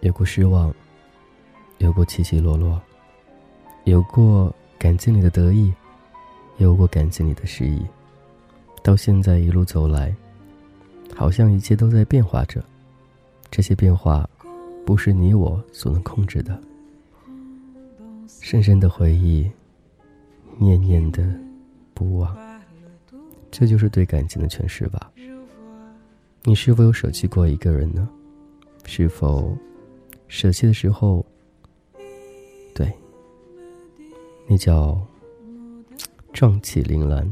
有过失望，有过起起落落，有过感情里的得意，有过感情里的失意。到现在一路走来，好像一切都在变化着，这些变化不是你我所能控制的。深深的回忆，念念的不忘，这就是对感情的诠释吧。你是否有舍弃过一个人呢？是否？舍弃的时候，对，那叫壮气凌乱。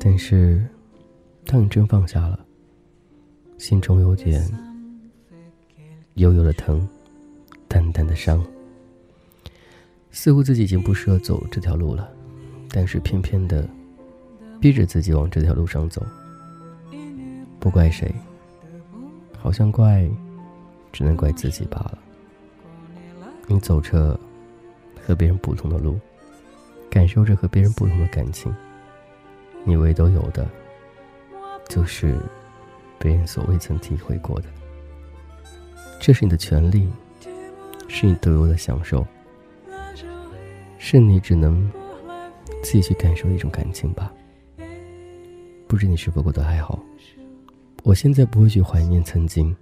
但是，当你真放下了，心中有点悠悠的疼，淡淡的伤。似乎自己已经不适合走这条路了，但是偏偏的逼着自己往这条路上走。不怪谁，好像怪。只能怪自己罢了。你走着和别人不同的路，感受着和别人不同的感情，你唯独有的，就是别人所未曾体会过的。这是你的权利，是你独有的享受，是你只能自己去感受一种感情吧。不知你是否过得还好？我现在不会去怀念曾经。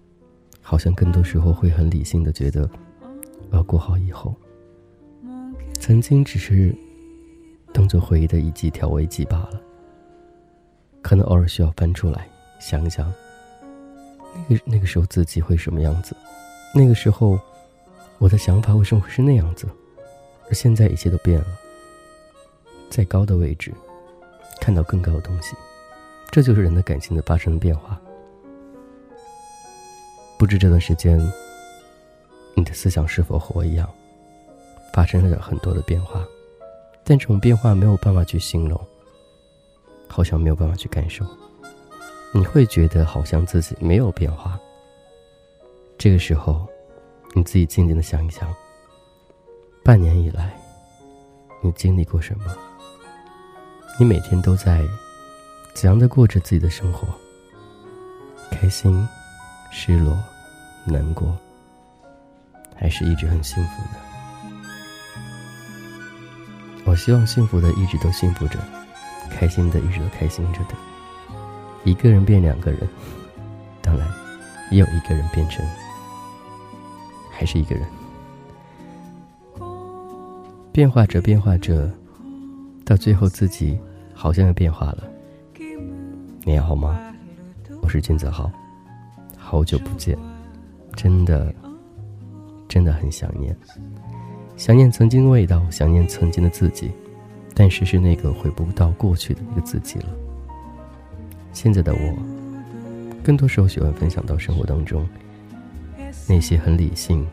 好像更多时候会很理性的觉得，我要过好以后。曾经只是当做回忆的一剂调味剂罢了。可能偶尔需要翻出来想一想，那个那个时候自己会什么样子？那个时候我的想法为什么会是那样子？而现在一切都变了。在高的位置看到更高的东西，这就是人的感情的发生的变化。不知这段时间，你的思想是否和我一样，发生了很多的变化，但这种变化没有办法去形容，好像没有办法去感受。你会觉得好像自己没有变化。这个时候，你自己静静的想一想，半年以来，你经历过什么？你每天都在怎样的过着自己的生活？开心。失落、难过，还是一直很幸福的。我希望幸福的一直都幸福着，开心的一直都开心着的。一个人变两个人，当然，也有一个人变成还是一个人。变化着，变化着，到最后自己好像要变化了。你好吗？我是金泽浩。好久不见，真的，真的很想念，想念曾经的味道，想念曾经的自己，但是是那个回不到过去的那个自己了。现在的我，更多时候喜欢分享到生活当中那些很理性、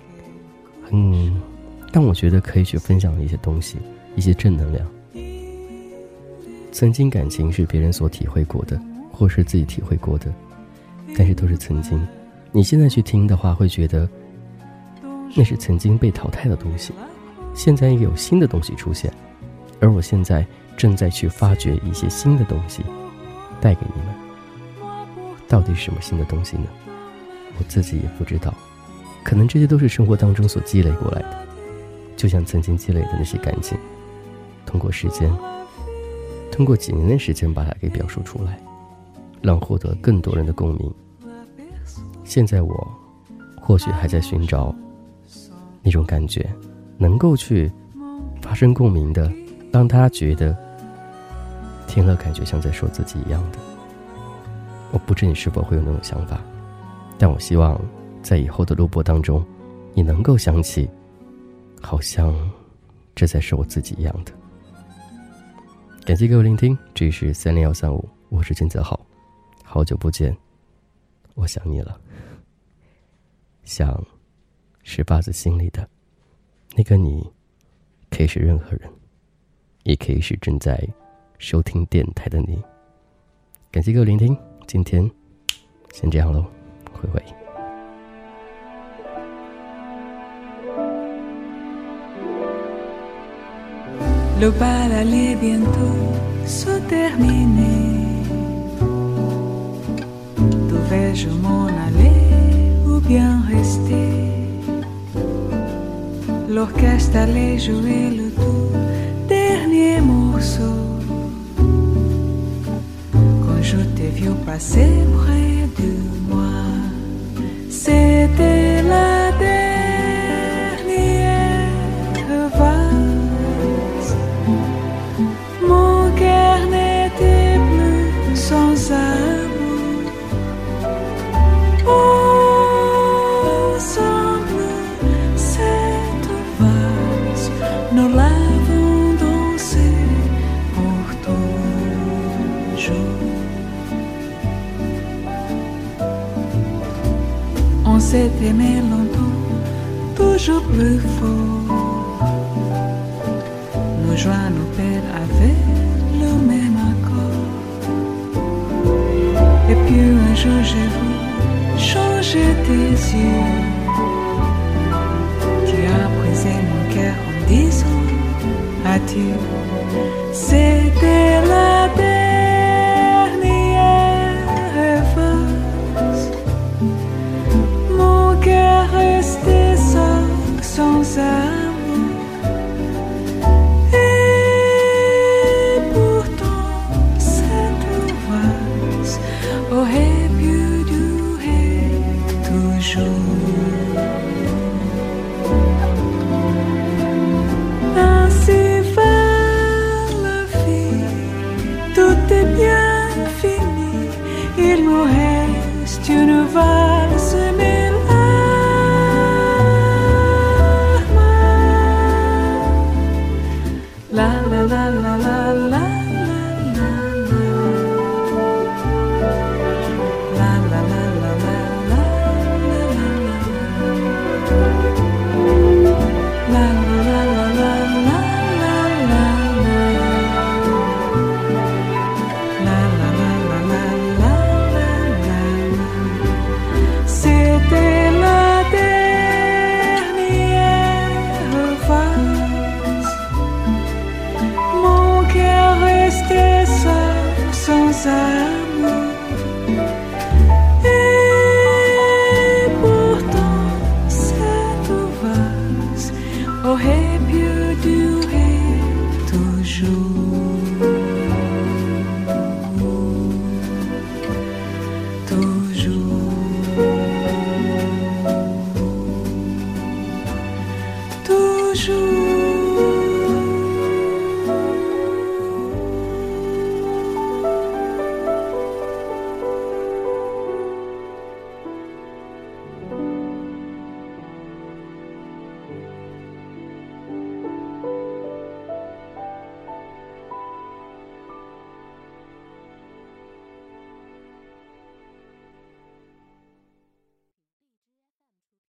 很但我觉得可以去分享的一些东西，一些正能量。曾经感情是别人所体会过的，或是自己体会过的。但是都是曾经，你现在去听的话，会觉得那是曾经被淘汰的东西。现在有新的东西出现，而我现在正在去发掘一些新的东西，带给你们。到底是什么新的东西呢？我自己也不知道。可能这些都是生活当中所积累过来的，就像曾经积累的那些感情，通过时间，通过几年的时间把它给表述出来，让获得更多人的共鸣。现在我，或许还在寻找那种感觉，能够去发生共鸣的，让他觉得听了感觉像在说自己一样的。我不知你是否会有那种想法，但我希望在以后的录播当中，你能够想起，好像这才是我自己一样的。感谢各位聆听，这里是三零幺三五，我是金泽浩，好久不见。我想你了，想是发自心里的。那个你，可以是任何人，也可以是正在收听电台的你。感谢各位聆听，今天先这样喽，灰灰。Le Devais-je m'en aller ou bien rester L'orchestre allait jouer le tout dernier morceau. Quand je t'ai vu passer On s'est aimé longtemps, toujours plus fort. Nos joies, nos peines avaient le même accord. Et puis un jour j'ai vu changer tes yeux. Tu as brisé mon cœur en disant adieu. C'était aurait pu durer toujours. Ainsi va la vie, tout est bien fini. La la